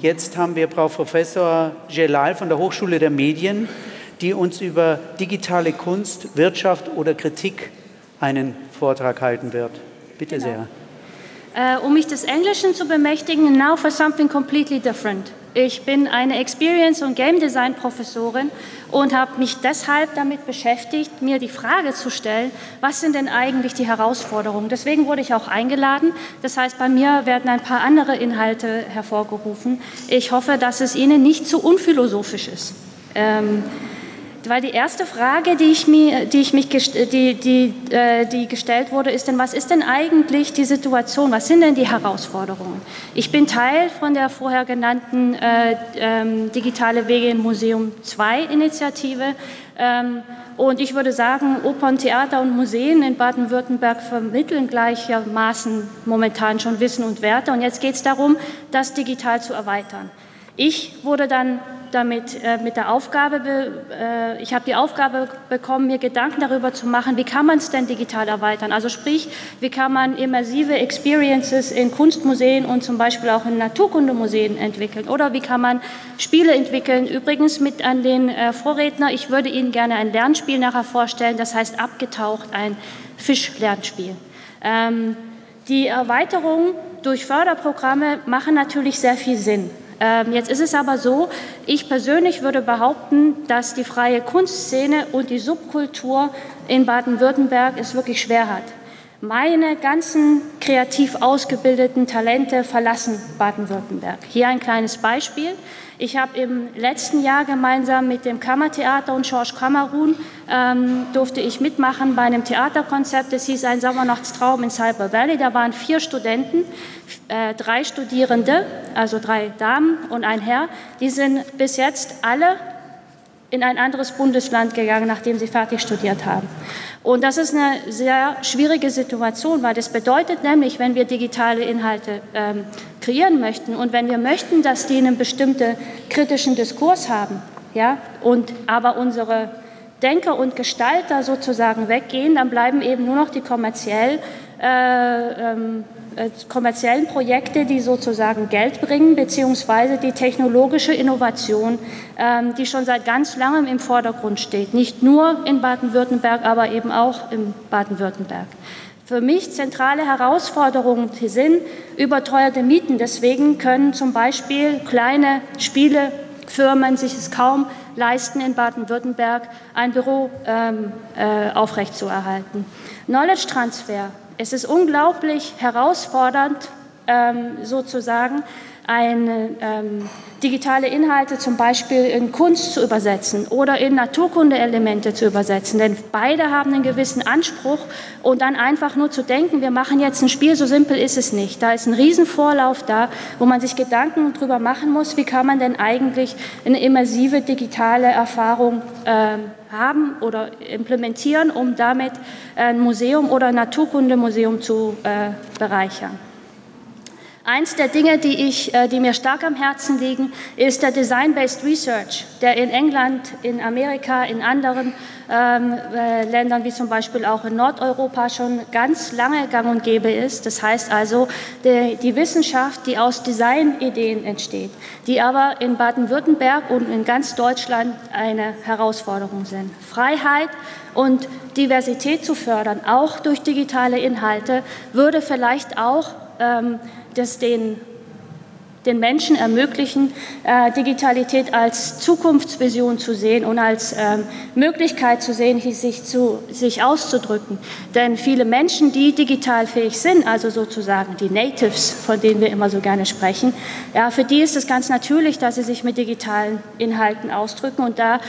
Jetzt haben wir Frau Professor Gelal von der Hochschule der Medien, die uns über digitale Kunst, Wirtschaft oder Kritik einen Vortrag halten wird. Bitte genau. sehr. Uh, um mich des Englischen zu bemächtigen, now for something completely different. Ich bin eine Experience- und Game Design-Professorin und habe mich deshalb damit beschäftigt, mir die Frage zu stellen, was sind denn eigentlich die Herausforderungen? Deswegen wurde ich auch eingeladen. Das heißt, bei mir werden ein paar andere Inhalte hervorgerufen. Ich hoffe, dass es Ihnen nicht zu unphilosophisch ist. Ähm, weil die erste Frage, die, ich mir, die, ich mich, die, die, äh, die gestellt wurde, ist denn, was ist denn eigentlich die Situation? Was sind denn die Herausforderungen? Ich bin Teil von der vorher genannten äh, ähm, Digitale Wege im Museum 2 Initiative. Ähm, und ich würde sagen, Opern, Theater und Museen in Baden-Württemberg vermitteln gleichermaßen momentan schon Wissen und Werte. Und jetzt geht es darum, das digital zu erweitern. Ich wurde dann damit äh, mit der Aufgabe, äh, ich habe die Aufgabe bekommen, mir Gedanken darüber zu machen, wie kann man es denn digital erweitern? Also sprich, wie kann man immersive Experiences in Kunstmuseen und zum Beispiel auch in Naturkundemuseen entwickeln? Oder wie kann man Spiele entwickeln? Übrigens mit an den äh, Vorredner, ich würde Ihnen gerne ein Lernspiel nachher vorstellen, das heißt abgetaucht, ein Fischlernspiel. Ähm, die Erweiterung durch Förderprogramme machen natürlich sehr viel Sinn. Ähm, jetzt ist es aber so, ich persönlich würde behaupten, dass die freie Kunstszene und die Subkultur in Baden-Württemberg es wirklich schwer hat. Meine ganzen kreativ ausgebildeten Talente verlassen Baden-Württemberg. Hier ein kleines Beispiel. Ich habe im letzten Jahr gemeinsam mit dem Kammertheater und George Kamerun ähm, durfte ich mitmachen bei einem Theaterkonzept. Es hieß ein Sommernachtstraum in Cyber Valley. Da waren vier Studenten, äh, drei Studierende, also drei Damen und ein Herr. Die sind bis jetzt alle in ein anderes Bundesland gegangen, nachdem sie fertig studiert haben. Und das ist eine sehr schwierige Situation, weil das bedeutet nämlich, wenn wir digitale Inhalte ähm, kreieren möchten und wenn wir möchten, dass die einen bestimmten kritischen Diskurs haben, ja, und aber unsere Denker und Gestalter sozusagen weggehen, dann bleiben eben nur noch die kommerziell kommerziellen Projekte, die sozusagen Geld bringen, beziehungsweise die technologische Innovation, ähm, die schon seit ganz langem im Vordergrund steht. Nicht nur in Baden-Württemberg, aber eben auch in Baden-Württemberg. Für mich zentrale Herausforderungen sind überteuerte Mieten. Deswegen können zum Beispiel kleine Spielefirmen sich es kaum leisten, in Baden-Württemberg ein Büro ähm, äh, aufrechtzuerhalten. Knowledge Transfer es ist unglaublich herausfordernd, ähm, sozusagen eine, ähm, digitale Inhalte zum Beispiel in Kunst zu übersetzen oder in Naturkundeelemente zu übersetzen. Denn beide haben einen gewissen Anspruch und dann einfach nur zu denken, wir machen jetzt ein Spiel, so simpel ist es nicht. Da ist ein Riesenvorlauf da, wo man sich Gedanken darüber machen muss, wie kann man denn eigentlich eine immersive digitale Erfahrung äh, haben oder implementieren, um damit ein Museum oder ein Naturkundemuseum zu äh, bereichern. Eins der Dinge, die, ich, äh, die mir stark am Herzen liegen, ist der Design-Based Research, der in England, in Amerika, in anderen ähm, äh, Ländern wie zum Beispiel auch in Nordeuropa schon ganz lange gang und gäbe ist. Das heißt also die, die Wissenschaft, die aus Designideen entsteht, die aber in Baden-Württemberg und in ganz Deutschland eine Herausforderung sind. Freiheit und Diversität zu fördern, auch durch digitale Inhalte, würde vielleicht auch ähm, das den, den Menschen ermöglichen, äh, Digitalität als Zukunftsvision zu sehen und als ähm, Möglichkeit zu sehen, sich, zu, sich auszudrücken. Denn viele Menschen, die digital fähig sind, also sozusagen die Natives, von denen wir immer so gerne sprechen, ja, für die ist es ganz natürlich, dass sie sich mit digitalen Inhalten ausdrücken und da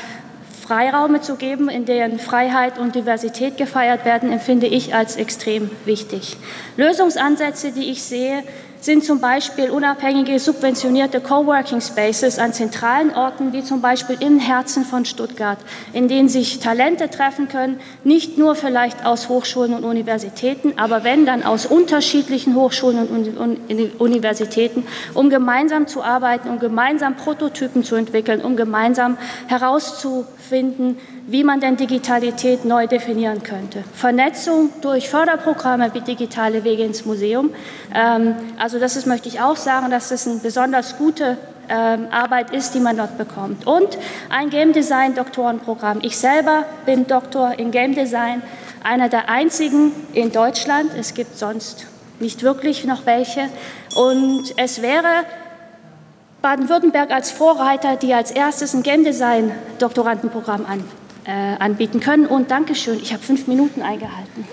Freiraume zu geben, in denen Freiheit und Diversität gefeiert werden, empfinde ich als extrem wichtig. Lösungsansätze, die ich sehe, sind zum Beispiel unabhängige subventionierte Coworking Spaces an zentralen Orten, wie zum Beispiel im Herzen von Stuttgart, in denen sich Talente treffen können, nicht nur vielleicht aus Hochschulen und Universitäten, aber wenn dann aus unterschiedlichen Hochschulen und Universitäten, um gemeinsam zu arbeiten, um gemeinsam Prototypen zu entwickeln, um gemeinsam herauszufinden, wie man denn Digitalität neu definieren könnte. Vernetzung durch Förderprogramme wie digitale Wege ins Museum, ähm, Also das ist, möchte ich auch sagen, dass es eine besonders gute ähm, Arbeit ist, die man dort bekommt. Und ein Game Design Doktorenprogramm. Ich selber bin Doktor in Game Design, einer der einzigen in Deutschland. Es gibt sonst nicht wirklich noch welche. Und es wäre Baden-Württemberg als Vorreiter, die als erstes ein Game Design Doktorandenprogramm an, äh, anbieten können. Und Dankeschön, ich habe fünf Minuten eingehalten.